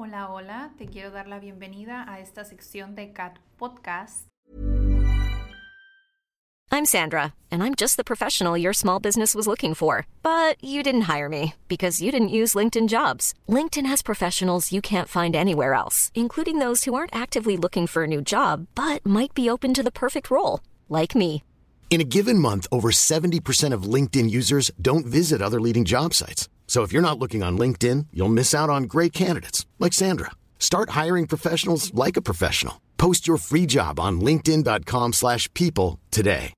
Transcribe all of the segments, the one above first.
Hola, hola, te quiero dar la bienvenida a esta sección de Cat Podcast. I'm Sandra, and I'm just the professional your small business was looking for. But you didn't hire me because you didn't use LinkedIn jobs. LinkedIn has professionals you can't find anywhere else, including those who aren't actively looking for a new job but might be open to the perfect role, like me. In a given month, over 70% of LinkedIn users don't visit other leading job sites. So if you're not looking on LinkedIn, you'll miss out on great candidates like Sandra. Start hiring professionals like a professional. Post your free job on linkedin.com/people today.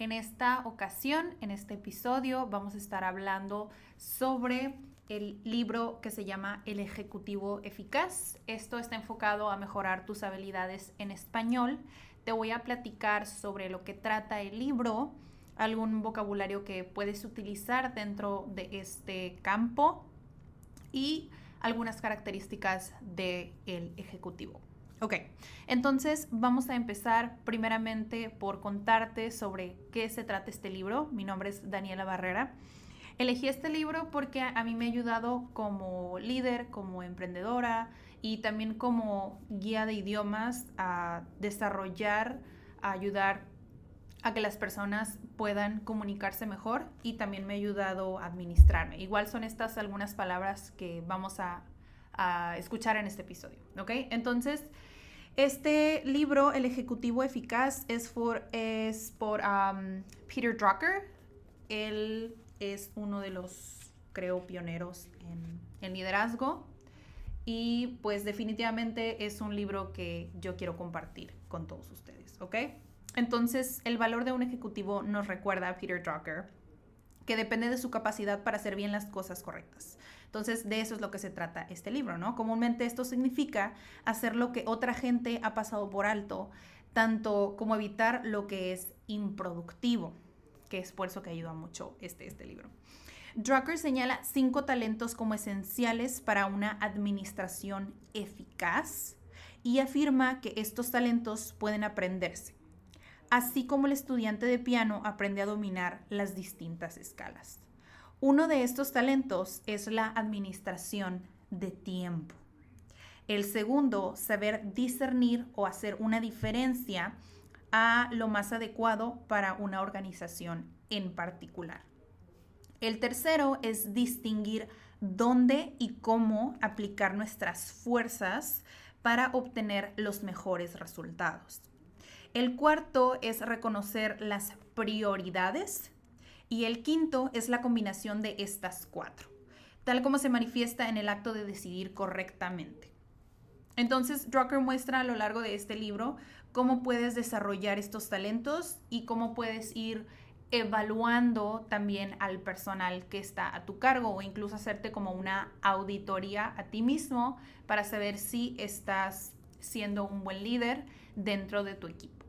En esta ocasión, en este episodio, vamos a estar hablando sobre el libro que se llama El Ejecutivo Eficaz. Esto está enfocado a mejorar tus habilidades en español. Te voy a platicar sobre lo que trata el libro algún vocabulario que puedes utilizar dentro de este campo y algunas características del el ejecutivo. Ok, entonces vamos a empezar primeramente por contarte sobre qué se trata este libro. Mi nombre es Daniela Barrera. Elegí este libro porque a mí me ha ayudado como líder, como emprendedora y también como guía de idiomas a desarrollar, a ayudar a que las personas puedan comunicarse mejor y también me ha ayudado a administrarme. Igual son estas algunas palabras que vamos a, escuchar en este episodio, ¿ok? Entonces, este libro, El Ejecutivo Eficaz, es, por, es por um, Peter Drucker. Él es uno de los, creo, pioneros en, en liderazgo. Y pues definitivamente es un libro que yo quiero compartir con todos ustedes, ¿ok? Entonces, el valor de un ejecutivo nos recuerda a Peter Drucker que depende de su capacidad para hacer bien las cosas correctas. Entonces, de eso es lo que se trata este libro, ¿no? Comúnmente esto significa hacer lo que otra gente ha pasado por alto, tanto como evitar lo que es improductivo, que es por eso que ayuda mucho este, este libro. Drucker señala cinco talentos como esenciales para una administración eficaz y afirma que estos talentos pueden aprenderse así como el estudiante de piano aprende a dominar las distintas escalas. Uno de estos talentos es la administración de tiempo. El segundo, saber discernir o hacer una diferencia a lo más adecuado para una organización en particular. El tercero es distinguir dónde y cómo aplicar nuestras fuerzas para obtener los mejores resultados. El cuarto es reconocer las prioridades y el quinto es la combinación de estas cuatro, tal como se manifiesta en el acto de decidir correctamente. Entonces, Drucker muestra a lo largo de este libro cómo puedes desarrollar estos talentos y cómo puedes ir evaluando también al personal que está a tu cargo o incluso hacerte como una auditoría a ti mismo para saber si estás siendo un buen líder dentro de tu equipo.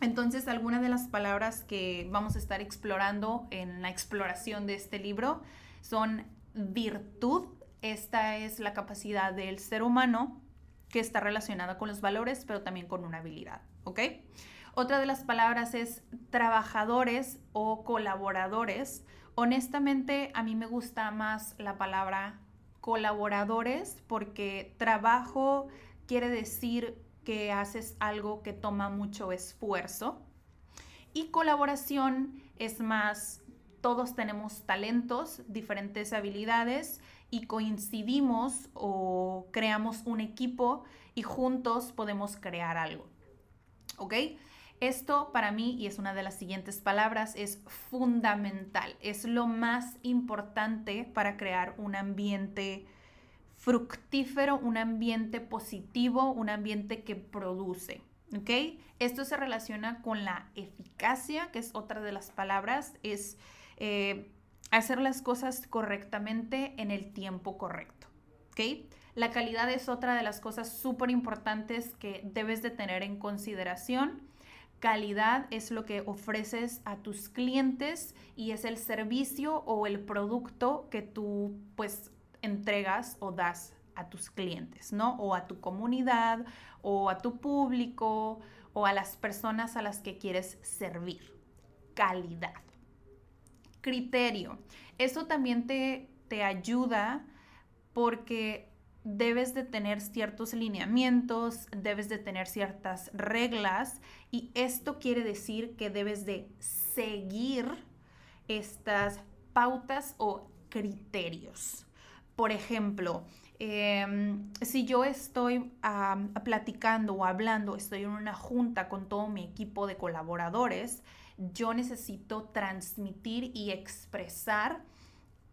Entonces, algunas de las palabras que vamos a estar explorando en la exploración de este libro son virtud. Esta es la capacidad del ser humano que está relacionada con los valores, pero también con una habilidad. Otra de las palabras es trabajadores o colaboradores. Honestamente, a mí me gusta más la palabra colaboradores porque trabajo quiere decir que haces algo que toma mucho esfuerzo. Y colaboración es más, todos tenemos talentos, diferentes habilidades y coincidimos o creamos un equipo y juntos podemos crear algo. ¿Ok? Esto para mí, y es una de las siguientes palabras, es fundamental. Es lo más importante para crear un ambiente fructífero, un ambiente positivo, un ambiente que produce. ¿Ok? Esto se relaciona con la eficacia, que es otra de las palabras, es eh, hacer las cosas correctamente en el tiempo correcto. ¿Ok? La calidad es otra de las cosas súper importantes que debes de tener en consideración. Calidad es lo que ofreces a tus clientes y es el servicio o el producto que tú pues entregas o das a tus clientes, ¿no? O a tu comunidad, o a tu público, o a las personas a las que quieres servir. Calidad. Criterio. Eso también te, te ayuda porque debes de tener ciertos lineamientos, debes de tener ciertas reglas y esto quiere decir que debes de seguir estas pautas o criterios. Por ejemplo, em, si yo estoy platicando o hablando, estoy en una junta con todo mi equipo de colaboradores, yo necesito transmitir y expresar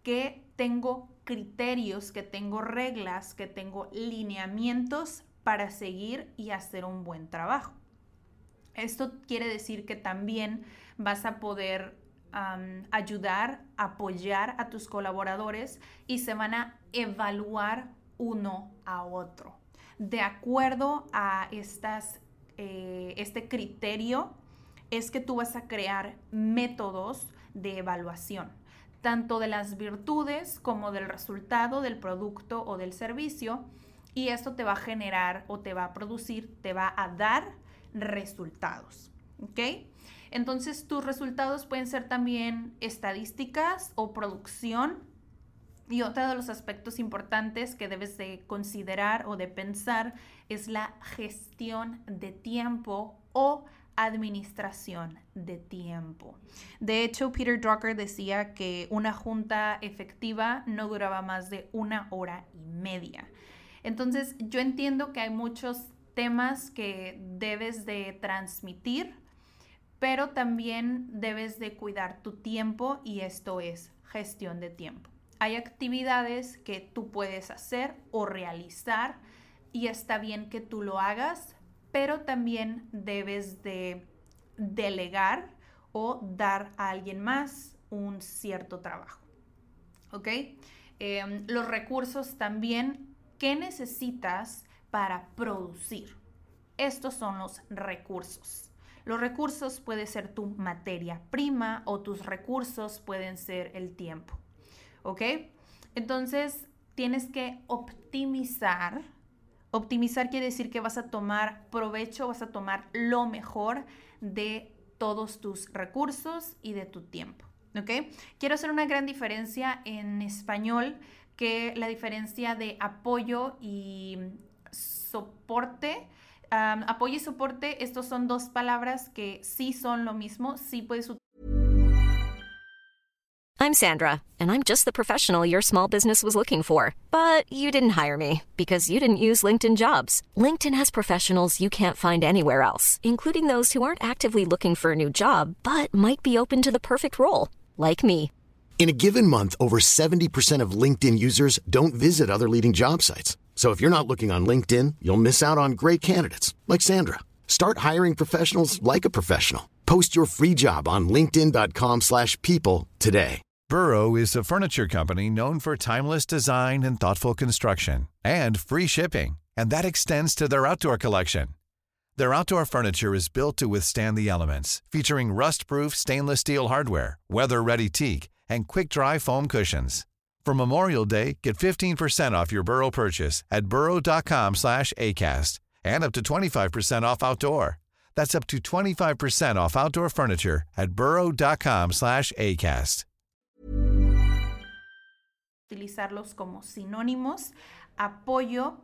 que tengo criterios, que tengo reglas, que tengo lineamientos para seguir y hacer un buen trabajo. Esto quiere decir que también vas a poder ayudar, apoyar a tus colaboradores y se van a evaluar uno a otro. De acuerdo a estas, eh, este criterio, es que tú vas a crear métodos de evaluación tanto de las virtudes como del resultado del producto o del servicio y esto te va a generar o te va a producir, te va a dar resultados. ¿Ok? Entonces tus resultados pueden ser también estadísticas o producción. Y otro de los aspectos importantes que debes de considerar o de pensar es la gestión de tiempo o administración de tiempo. De hecho, Peter Drucker decía que una junta efectiva no duraba más de una hora y media. Entonces, yo entiendo que hay muchos temas que debes de transmitir, pero también debes de cuidar tu tiempo y esto es gestión de tiempo. Hay actividades que tú puedes hacer o realizar y está bien que tú lo hagas, pero también debes de delegar o dar a alguien más un cierto trabajo. ¿Ok? Em, los recursos también, ¿qué necesitas para producir? Estos son los recursos. Los recursos pueden ser tu materia prima o tus recursos pueden ser el tiempo. ¿Ok? Entonces, tienes que optimizar Optimizar quiere decir que vas a tomar provecho, vas a tomar lo mejor de todos tus recursos y de tu tiempo. ¿Ok? Quiero hacer una gran diferencia en español que la diferencia de apoyo y soporte. Apoyo y soporte, estos son dos palabras que sí son lo mismo, sí puedes I'm Sandra, and I'm just the professional your small business was looking for. But you didn't hire me because you didn't use LinkedIn jobs. LinkedIn has professionals you can't find anywhere else, including those who aren't actively looking for a new job but might be open to the perfect role, like me. In a given month, over 70% of LinkedIn users don't visit other leading job sites. So if you're not looking on LinkedIn, you'll miss out on great candidates like Sandra. Start hiring professionals like a professional. Post your free job on linkedin.com/people today. Burrow is a furniture company known for timeless design and thoughtful construction and free shipping, and that extends to their outdoor collection. Their outdoor furniture is built to withstand the elements, featuring rust-proof stainless steel hardware, weather-ready teak, and quick-dry foam cushions. For Memorial Day, get 15% off your Burrow purchase at burrow.com slash ACAST and up to 25% off outdoor. That's up to 25% off outdoor furniture at burrow.com slash ACAST. utilizarlos como sinónimos, apoyo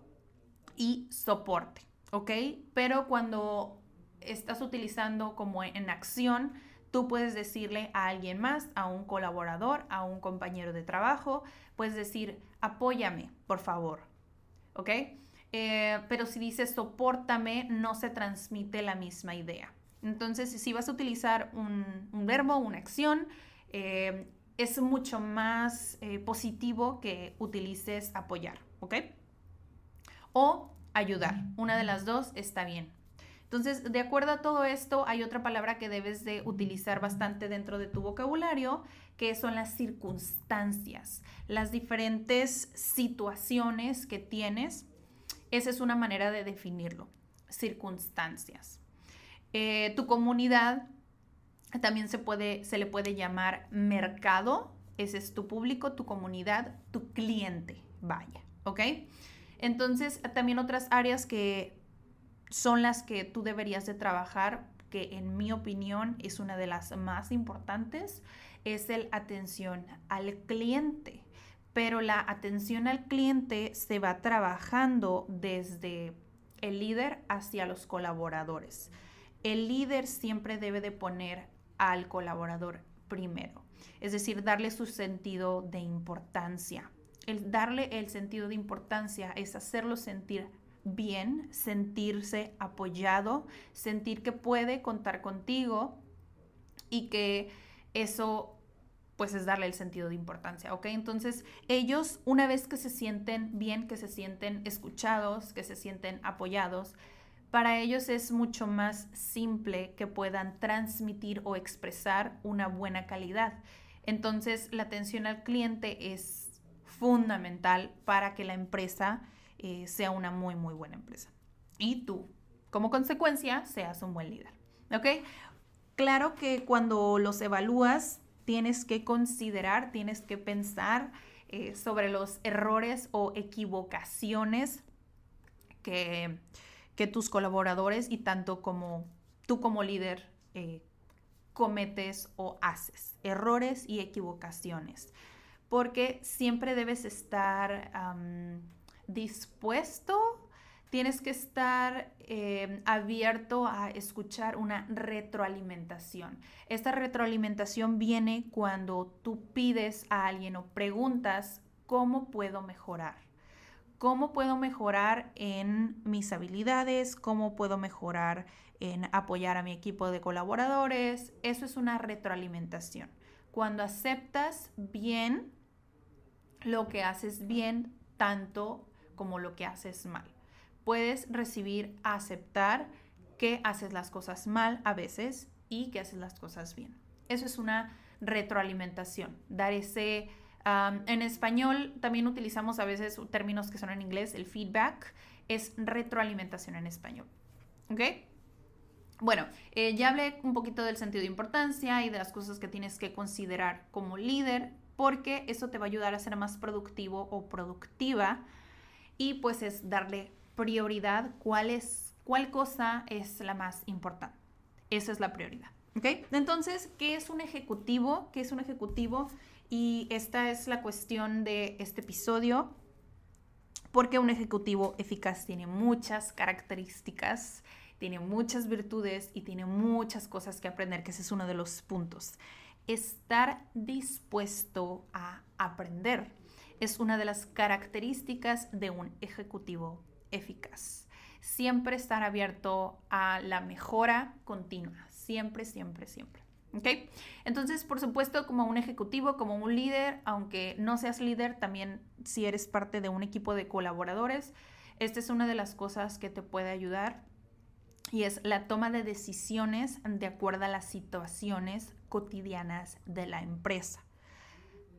y soporte, ¿ok? Pero cuando estás utilizando como en acción, tú puedes decirle a alguien más, a un colaborador, a un compañero de trabajo, puedes decir, apóyame, por favor, ¿ok? Eh, pero si dices soportame, no se transmite la misma idea. Entonces, si vas a utilizar un, verbo, una acción, eh, es mucho más eh, positivo que utilices apoyar, ¿ok? O ayudar. Una de las dos está bien. Entonces, de acuerdo a todo esto, hay otra palabra que debes de utilizar bastante dentro de tu vocabulario, que son las circunstancias, las diferentes situaciones que tienes. Esa es una manera de definirlo, circunstancias. Eh, tu comunidad también se, puede, se le puede llamar mercado. Ese es tu público, tu comunidad, tu cliente, vaya, ¿ok? Entonces, también otras áreas que son las que tú deberías de trabajar, que en mi opinión es una de las más importantes, es el atención al cliente. pero la atención al cliente se va trabajando desde el líder hacia los colaboradores. El líder siempre debe de poner al colaborador primero, es decir, darle su sentido de importancia. El darle el sentido de importancia es hacerlo sentir bien, sentirse apoyado, sentir que puede contar contigo y que eso pues es darle el sentido de importancia, ¿ok? Entonces ellos una vez que se sienten bien, que se sienten escuchados, que se sienten apoyados, para ellos es mucho más simple que puedan transmitir o expresar una buena calidad. Entonces la atención al cliente es fundamental para que la empresa eh, sea una muy, muy buena empresa. Y tú, como consecuencia, seas un buen líder, ¿ok? Claro que cuando los evalúas, tienes que considerar, tienes que pensar eh, sobre los errores o equivocaciones que, tus colaboradores y tanto como tú como líder eh, cometes o haces. Errores y equivocaciones. Porque siempre debes estar dispuesto tienes que estar eh, abierto a escuchar una retroalimentación. Esta retroalimentación viene cuando tú pides a alguien o preguntas cómo puedo mejorar. ¿Cómo puedo mejorar en mis habilidades? ¿Cómo puedo mejorar en apoyar a mi equipo de colaboradores? Eso es una retroalimentación. Cuando aceptas bien lo que haces bien, tanto como lo que haces mal puedes recibir, aceptar que haces las cosas mal a veces y que haces las cosas bien. Eso es una retroalimentación, dar ese... en español también utilizamos a veces términos que son en inglés, el feedback es retroalimentación en español. ¿Ok? Bueno, eh, ya hablé un poquito del sentido de importancia y de las cosas que tienes que considerar como líder, porque eso te va a ayudar a ser más productivo o productiva y pues es darle prioridad, cuál es, cuál cosa es la más importante. Esa es la prioridad. ¿Ok? Entonces, ¿qué es un ejecutivo? ¿Qué es un ejecutivo? Y esta es la cuestión de este episodio. Porque un ejecutivo eficaz tiene muchas características, tiene muchas virtudes y tiene muchas cosas que aprender, que ese es uno de los puntos. Estar dispuesto a aprender es una de las características de un ejecutivo eficaz. Siempre estar abierto a la mejora continua. Siempre, siempre, siempre. ¿Ok? Entonces, por supuesto, como un ejecutivo, como un líder, aunque no seas líder, también si eres parte de un equipo de colaboradores, esta es una de las cosas que te puede ayudar y es la toma de decisiones de acuerdo a las situaciones cotidianas de la empresa.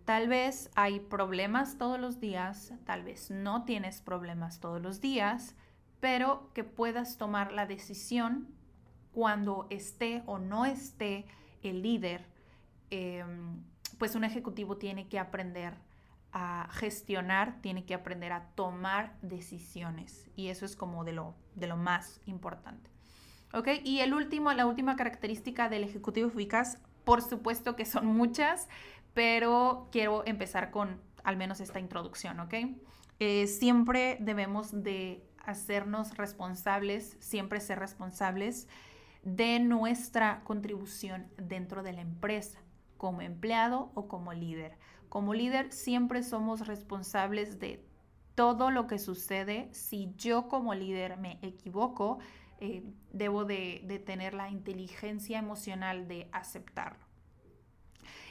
Tal vez hay problemas todos los días, tal vez no tienes problemas todos los días, pero que puedas tomar la decisión cuando esté o no esté el líder, em, pues un ejecutivo tiene que aprender a gestionar, tiene que aprender a tomar decisiones y eso es como de lo, de lo más importante. ¿Ok? Y el último, la última característica del ejecutivo eficaz, por supuesto que son muchas, pero quiero empezar con al menos esta introducción, ¿ok? Eh, siempre debemos de hacernos responsables, siempre ser responsables de nuestra contribución dentro de la empresa, como empleado o como líder. Como líder siempre somos responsables de todo lo que sucede. Si yo como líder me equivoco, eh, debo de tener la inteligencia emocional de aceptarlo.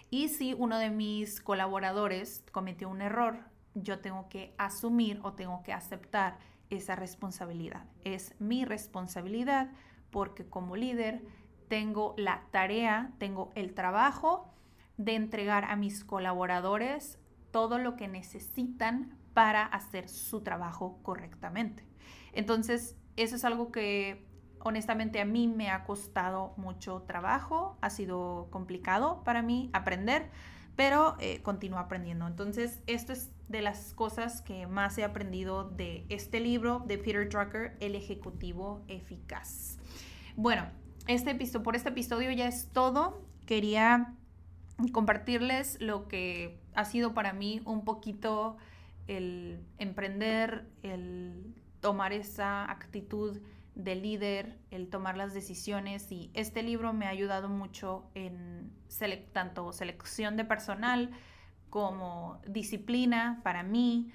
Y si uno de mis colaboradores cometió un error, yo tengo que asumir o tengo que aceptar esa responsabilidad. Es mi responsabilidad porque como líder tengo la tarea, tengo el trabajo de entregar a mis colaboradores todo lo que necesitan para hacer su trabajo correctamente. Entonces, eso es algo que honestamente a mí me ha costado mucho trabajo, ha sido complicado para mí aprender, pero eh, continúo aprendiendo. Entonces, esto es de las cosas que más he aprendido de este libro de Peter Drucker, El Ejecutivo Eficaz. Bueno, este por este episodio ya es todo. Quería compartirles lo que ha sido para mí un poquito el emprender, el tomar esa actitud de líder, el tomar las decisiones y este libro me ha ayudado mucho en tanto selección de personal como disciplina para mí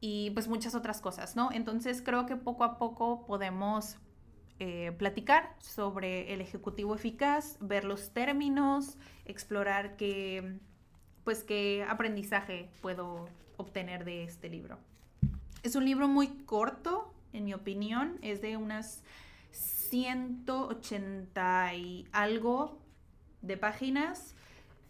y pues muchas otras cosas, ¿no? Entonces creo que poco a poco podemos eh, platicar sobre el ejecutivo eficaz, ver los términos, explorar qué, pues qué aprendizaje puedo obtener de este libro. Es un libro muy corto, en mi opinión, es de unas 180 y algo de páginas.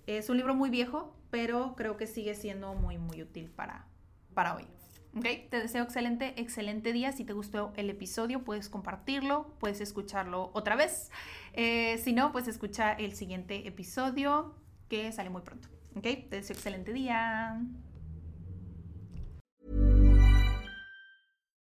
Es un libro muy viejo, pero creo que sigue siendo muy, muy útil para, para hoy. Okay, te deseo excelente, excelente día. Si te gustó el episodio, puedes compartirlo, puedes escucharlo otra vez. Eh, si no, pues escucha el siguiente episodio que sale muy pronto. Ok, te deseo excelente día.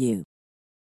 you.